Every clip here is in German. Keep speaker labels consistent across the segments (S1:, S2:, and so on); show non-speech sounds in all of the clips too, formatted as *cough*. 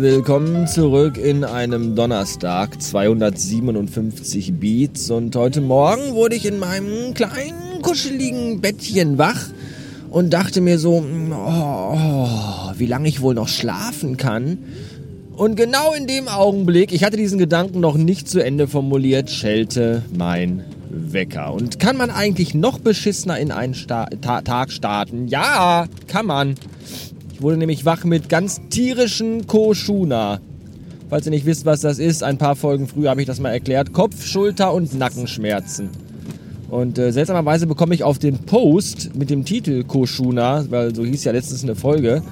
S1: willkommen zurück in einem Donnerstag, 257 Beats und heute Morgen wurde ich in meinem kleinen, kuscheligen Bettchen wach und dachte mir so, oh, wie lange ich wohl noch schlafen kann. Und genau in dem Augenblick, ich hatte diesen Gedanken noch nicht zu Ende formuliert, schellte mein Wecker. Und kann man eigentlich noch beschissener in einen Sta Ta Tag starten? Ja, kann man. Ich wurde nämlich wach mit ganz tierischen Koshuna. Falls ihr nicht wisst, was das ist, ein paar Folgen früher habe ich das mal erklärt. Kopf-, Schulter- und Nackenschmerzen. Und äh, seltsamerweise bekomme ich auf den Post mit dem Titel Koshuna, weil so hieß ja letztens eine Folge,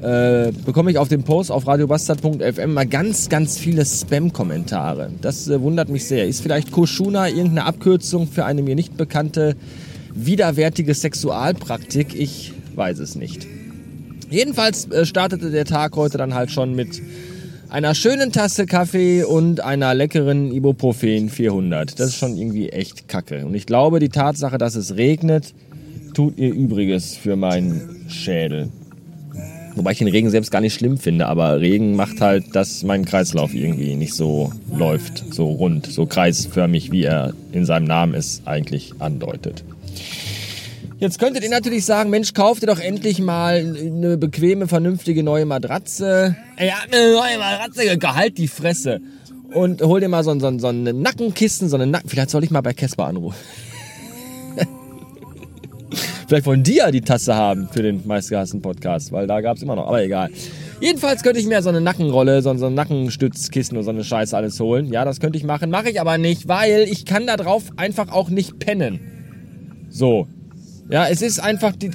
S1: äh, bekomme ich auf dem Post auf radiobastard.fm mal ganz, ganz viele Spam-Kommentare. Das äh, wundert mich sehr. Ist vielleicht Koshuna irgendeine Abkürzung für eine mir nicht bekannte widerwärtige Sexualpraktik? Ich weiß es nicht. Jedenfalls äh, startete der Tag heute dann halt schon mit einer schönen Tasse Kaffee und einer leckeren Ibuprofen 400. Das ist schon irgendwie echt kacke. Und ich glaube, die Tatsache, dass es regnet, tut ihr Übriges für meinen Schädel. Wobei ich den Regen selbst gar nicht schlimm finde, aber Regen macht halt, dass mein Kreislauf irgendwie nicht so läuft, so rund, so kreisförmig, wie er in seinem Namen es eigentlich andeutet. Jetzt könntet ihr natürlich sagen, Mensch, kauft ihr doch endlich mal eine bequeme, vernünftige neue Matratze. Ey, eine neue Matratze, gehalt die Fresse. Und hol dir mal so, so, so eine Nackenkissen, so eine Nacken... Vielleicht soll ich mal bei Casper anrufen. *laughs* Vielleicht wollen die ja die Tasse haben für den meistgehassten Podcast, weil da gab es immer noch, aber egal. Jedenfalls könnte ich mir so eine Nackenrolle, so, so ein Nackenstützkissen und so eine Scheiße alles holen. Ja, das könnte ich machen, mache ich aber nicht, weil ich kann da drauf einfach auch nicht pennen. So, ja, es ist einfach die.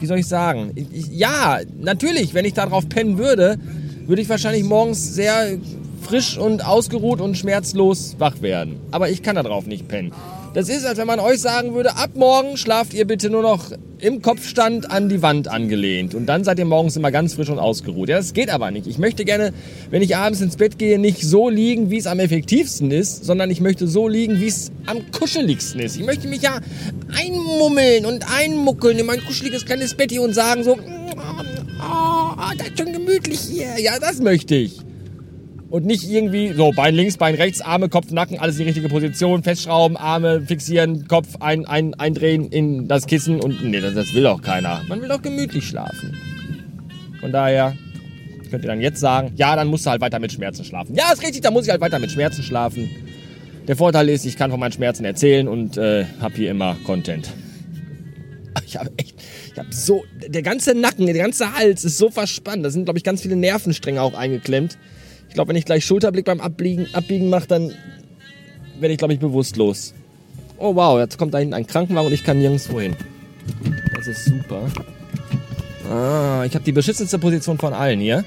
S1: Wie soll ich sagen? Ja, natürlich, wenn ich darauf pennen würde, würde ich wahrscheinlich morgens sehr frisch und ausgeruht und schmerzlos wach werden. Aber ich kann darauf nicht pennen. Das ist, als wenn man euch sagen würde, ab morgen schlaft ihr bitte nur noch im Kopfstand an die Wand angelehnt. Und dann seid ihr morgens immer ganz frisch und ausgeruht. Ja, das geht aber nicht. Ich möchte gerne, wenn ich abends ins Bett gehe, nicht so liegen, wie es am effektivsten ist, sondern ich möchte so liegen, wie es am kuscheligsten ist. Ich möchte mich ja einmummeln und einmuckeln in mein kuscheliges kleines Bettchen und sagen so, oh, das ist schon gemütlich hier. Ja, das möchte ich. Und nicht irgendwie so Bein links, Bein rechts, Arme, Kopf, Nacken, alles in die richtige Position, festschrauben, Arme fixieren, Kopf ein, ein, eindrehen in das Kissen und nee, das, das will auch keiner. Man will doch gemütlich schlafen. Von daher könnt ihr dann jetzt sagen, ja, dann musst du halt weiter mit Schmerzen schlafen. Ja, ist richtig, dann muss ich halt weiter mit Schmerzen schlafen. Der Vorteil ist, ich kann von meinen Schmerzen erzählen und äh, habe hier immer Content. *laughs* Ich habe echt, ich habe so, der ganze Nacken, der ganze Hals ist so verspannt. Da sind, glaube ich, ganz viele Nervenstränge auch eingeklemmt. Ich glaube, wenn ich gleich Schulterblick beim Abbiegen, Abbiegen mache, dann werde ich, glaube ich, bewusstlos. Oh wow, jetzt kommt da hinten ein Krankenwagen und ich kann nirgendwo hin. Das ist super. Ah, ich habe die beschissenste Position von allen hier.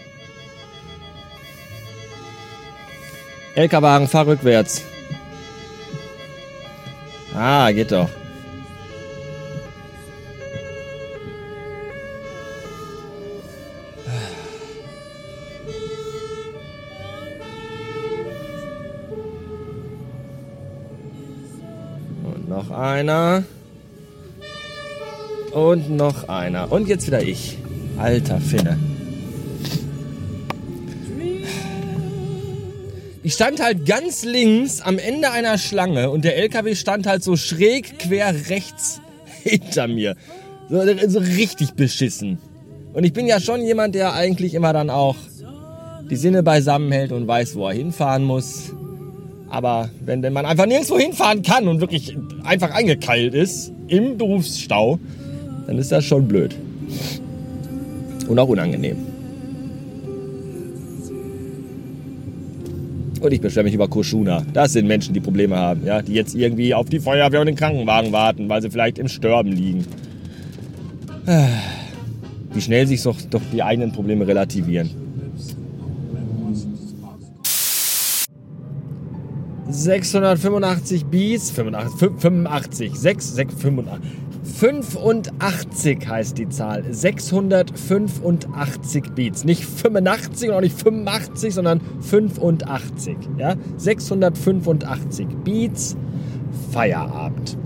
S1: LK-Wagen, fahr rückwärts. Ah, geht doch. Noch einer. Und noch einer. Und jetzt wieder ich. Alter Finne. Ich stand halt ganz links am Ende einer Schlange und der LKW stand halt so schräg quer rechts *laughs* hinter mir. So, so richtig beschissen. Und ich bin ja schon jemand, der eigentlich immer dann auch die Sinne beisammen hält und weiß, wo er hinfahren muss. Aber wenn denn man einfach nirgendwo hinfahren kann und wirklich einfach eingekeilt ist im Berufsstau, dann ist das schon blöd. Und auch unangenehm. Und ich beschwere mich über Koshuna. Das sind Menschen, die Probleme haben, ja, die jetzt irgendwie auf die Feuerwehr und den Krankenwagen warten, weil sie vielleicht im Sterben liegen. Wie schnell sich doch, doch die eigenen Probleme relativieren. 685 Beats, 85, 85, 6, 6, 85. 85 heißt die Zahl. 685 Beats. Nicht 85 und auch nicht 85, sondern 85. Ja? 685 Beats. Feierabend.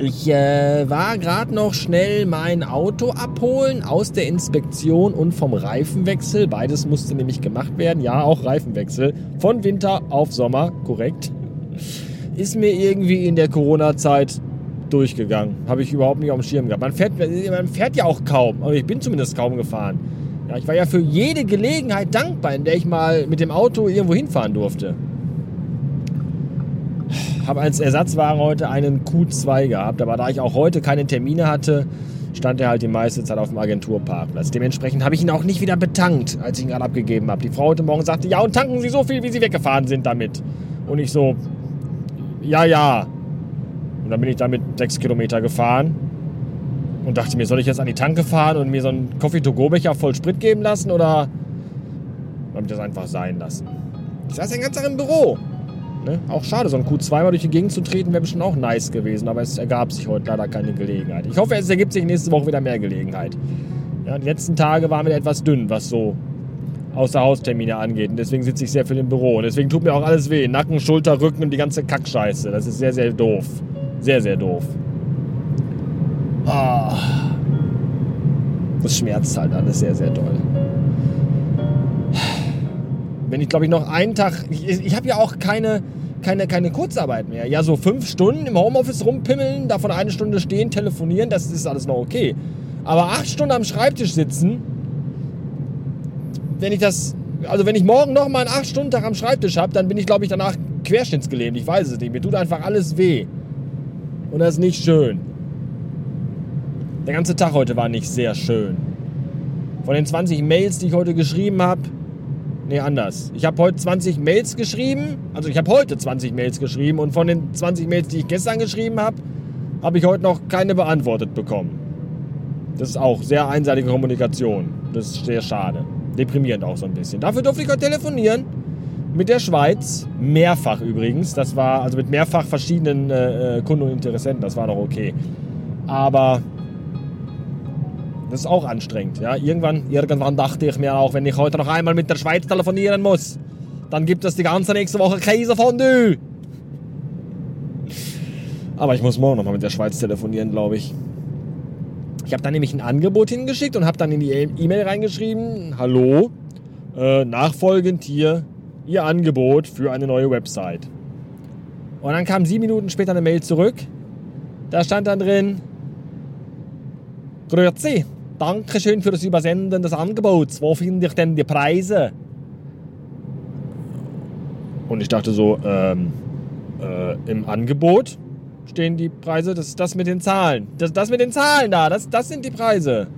S1: Ich äh, war gerade noch schnell mein Auto abholen aus der Inspektion und vom Reifenwechsel. Beides musste nämlich gemacht werden. Ja, auch Reifenwechsel. Von Winter auf Sommer, korrekt. Ist mir irgendwie in der Corona-Zeit durchgegangen. Habe ich überhaupt nicht auf dem Schirm gehabt. Man fährt, man fährt ja auch kaum. Aber ich bin zumindest kaum gefahren. Ja, ich war ja für jede Gelegenheit dankbar, in der ich mal mit dem Auto irgendwo hinfahren durfte habe als Ersatzwagen heute einen Q2 gehabt, aber da ich auch heute keine Termine hatte, stand er halt die meiste Zeit auf dem Agenturparkplatz. Dementsprechend habe ich ihn auch nicht wieder betankt, als ich ihn gerade abgegeben habe. Die Frau heute Morgen sagte, ja, und tanken Sie so viel, wie Sie weggefahren sind damit. Und ich so, ja, ja. Und dann bin ich damit sechs Kilometer gefahren und dachte mir, soll ich jetzt an die Tanke fahren und mir so einen Coffee-to-go-Becher voll Sprit geben lassen oder habe ich das einfach sein lassen? Ich saß den ganzen Tag im Büro. Ne? Auch schade, so ein Q2 mal durch die Gegend zu treten, wäre bestimmt auch nice gewesen, aber es ergab sich heute leider keine Gelegenheit. Ich hoffe, es ergibt sich nächste Woche wieder mehr Gelegenheit. Ja, die letzten Tage waren wir etwas dünn, was so Außerhaustermine angeht. Und deswegen sitze ich sehr viel im Büro. Und deswegen tut mir auch alles weh. Nacken, Schulter, Rücken und die ganze Kackscheiße. Das ist sehr, sehr doof. Sehr, sehr doof. Ah. Das schmerzt halt alles sehr, sehr doll wenn ich glaube ich noch einen Tag, ich, ich habe ja auch keine, keine, keine Kurzarbeit mehr. Ja, so fünf Stunden im Homeoffice rumpimmeln, davon eine Stunde stehen, telefonieren, das ist alles noch okay. Aber acht Stunden am Schreibtisch sitzen, wenn ich das, also wenn ich morgen noch mal einen acht Stunden Tag am Schreibtisch habe, dann bin ich glaube ich danach querschnittsgelähmt. Ich weiß es nicht. Mir tut einfach alles weh. Und das ist nicht schön. Der ganze Tag heute war nicht sehr schön. Von den 20 Mails, die ich heute geschrieben habe, Nee, anders. Ich habe heute 20 Mails geschrieben. Also ich habe heute 20 Mails geschrieben und von den 20 Mails, die ich gestern geschrieben habe, habe ich heute noch keine beantwortet bekommen. Das ist auch sehr einseitige Kommunikation. Das ist sehr schade. Deprimierend auch so ein bisschen. Dafür durfte ich heute telefonieren. Mit der Schweiz. Mehrfach übrigens. Das war also mit mehrfach verschiedenen äh, äh Kunden und Interessenten. Das war doch okay. Aber das ist auch anstrengend. Ja? Irgendwann, irgendwann dachte ich mir auch, wenn ich heute noch einmal mit der Schweiz telefonieren muss, dann gibt es die ganze nächste Woche Käsefondue. Aber ich muss morgen noch mal mit der Schweiz telefonieren, glaube ich. Ich habe dann nämlich ein Angebot hingeschickt und habe dann in die E-Mail reingeschrieben, hallo, äh, nachfolgend hier Ihr Angebot für eine neue Website. Und dann kam sieben Minuten später eine Mail zurück. Da stand dann drin, Grüezi, Dankeschön für das Übersenden des Angebots. Wo finde ich denn die Preise? Und ich dachte so, ähm, äh, im Angebot stehen die Preise, das ist das mit den Zahlen. Das, das mit den Zahlen da, das, das sind die Preise.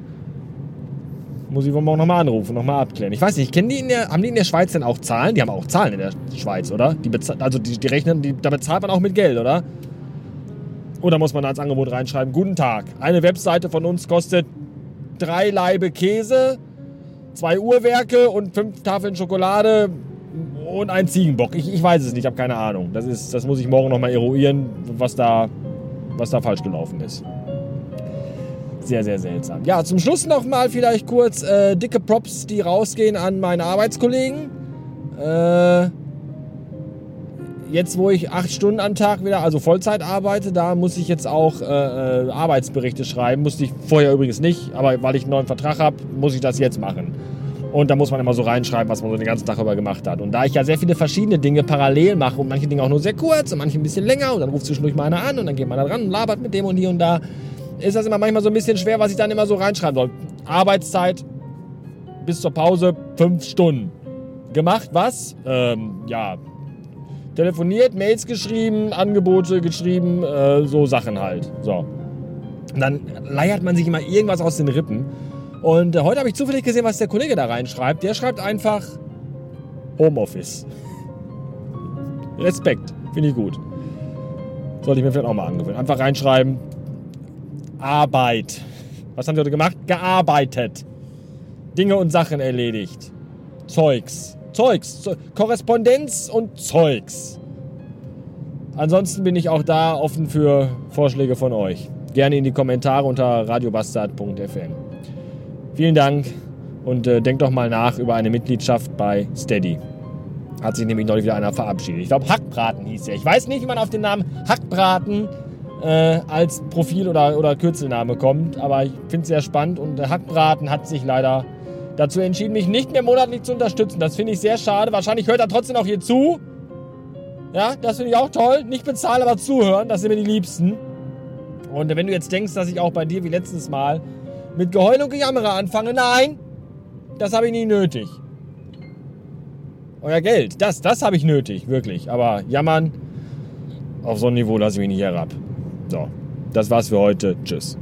S1: Muss ich morgen nochmal anrufen, nochmal abklären. Ich weiß nicht, kennen die in der, haben die in der Schweiz denn auch Zahlen? Die haben auch Zahlen in der Schweiz, oder? Die also die, die rechnen, die, da bezahlt man auch mit Geld, oder? Oder muss man als Angebot reinschreiben, guten Tag, eine Webseite von uns kostet drei Laibe Käse, zwei Uhrwerke und fünf Tafeln Schokolade und ein Ziegenbock. Ich, ich weiß es nicht, ich habe keine Ahnung. Das, ist, das muss ich morgen nochmal eruieren, was da, was da falsch gelaufen ist. Sehr, sehr seltsam. Ja, zum Schluss nochmal vielleicht kurz äh, dicke Props, die rausgehen an meine Arbeitskollegen. Äh, jetzt, wo ich acht Stunden am Tag wieder, also Vollzeit arbeite, da muss ich jetzt auch äh, äh, Arbeitsberichte schreiben. Musste ich vorher übrigens nicht, aber weil ich einen neuen Vertrag habe, muss ich das jetzt machen. Und da muss man immer so reinschreiben, was man so den ganzen Tag über gemacht hat. Und da ich ja sehr viele verschiedene Dinge parallel mache und manche Dinge auch nur sehr kurz und manche ein bisschen länger und dann ruft zwischendurch mal einer an und dann geht man da dran und labert mit dem und hier und da, ist das immer manchmal so ein bisschen schwer, was ich dann immer so reinschreiben soll. Arbeitszeit bis zur Pause fünf Stunden. Gemacht was? Ähm, ja, telefoniert, Mails geschrieben, Angebote geschrieben, äh, so Sachen halt. So. Und dann leiert man sich immer irgendwas aus den Rippen. Und äh, heute habe ich zufällig gesehen, was der Kollege da reinschreibt. Der schreibt einfach Homeoffice. *laughs* Respekt, finde ich gut. Sollte ich mir vielleicht auch mal angewöhnen. Einfach reinschreiben Arbeit. Was haben Sie heute gemacht? Gearbeitet. Dinge und Sachen erledigt. Zeugs. Zeugs. Korrespondenz und Zeugs. Ansonsten bin ich auch da offen für Vorschläge von euch. Gerne in die Kommentare unter radiobastard.fm. Vielen Dank und äh, denkt doch mal nach über eine Mitgliedschaft bei Steady. Hat sich nämlich neulich wieder einer verabschiedet. Ich glaube, Hackbraten hieß er. Ich weiß nicht, wie man auf den Namen Hackbraten äh, als Profil oder, oder Kürzelname kommt. Aber ich finde es sehr spannend und Hackbraten hat sich leider dazu entschieden, mich nicht mehr monatlich zu unterstützen. Das finde ich sehr schade. Wahrscheinlich hört er trotzdem auch hier zu. Ja, das finde ich auch toll. Nicht bezahlen, aber zuhören. Das sind mir die Liebsten. Und wenn du jetzt denkst, dass ich auch bei dir wie letztes Mal mit Geheul und Gejammerer anfange, nein, das habe ich nie nötig. Euer Geld, das, das habe ich nötig, wirklich. Aber jammern, auf so ein Niveau lasse ich mich nicht herab. So, das war's für heute. Tschüss.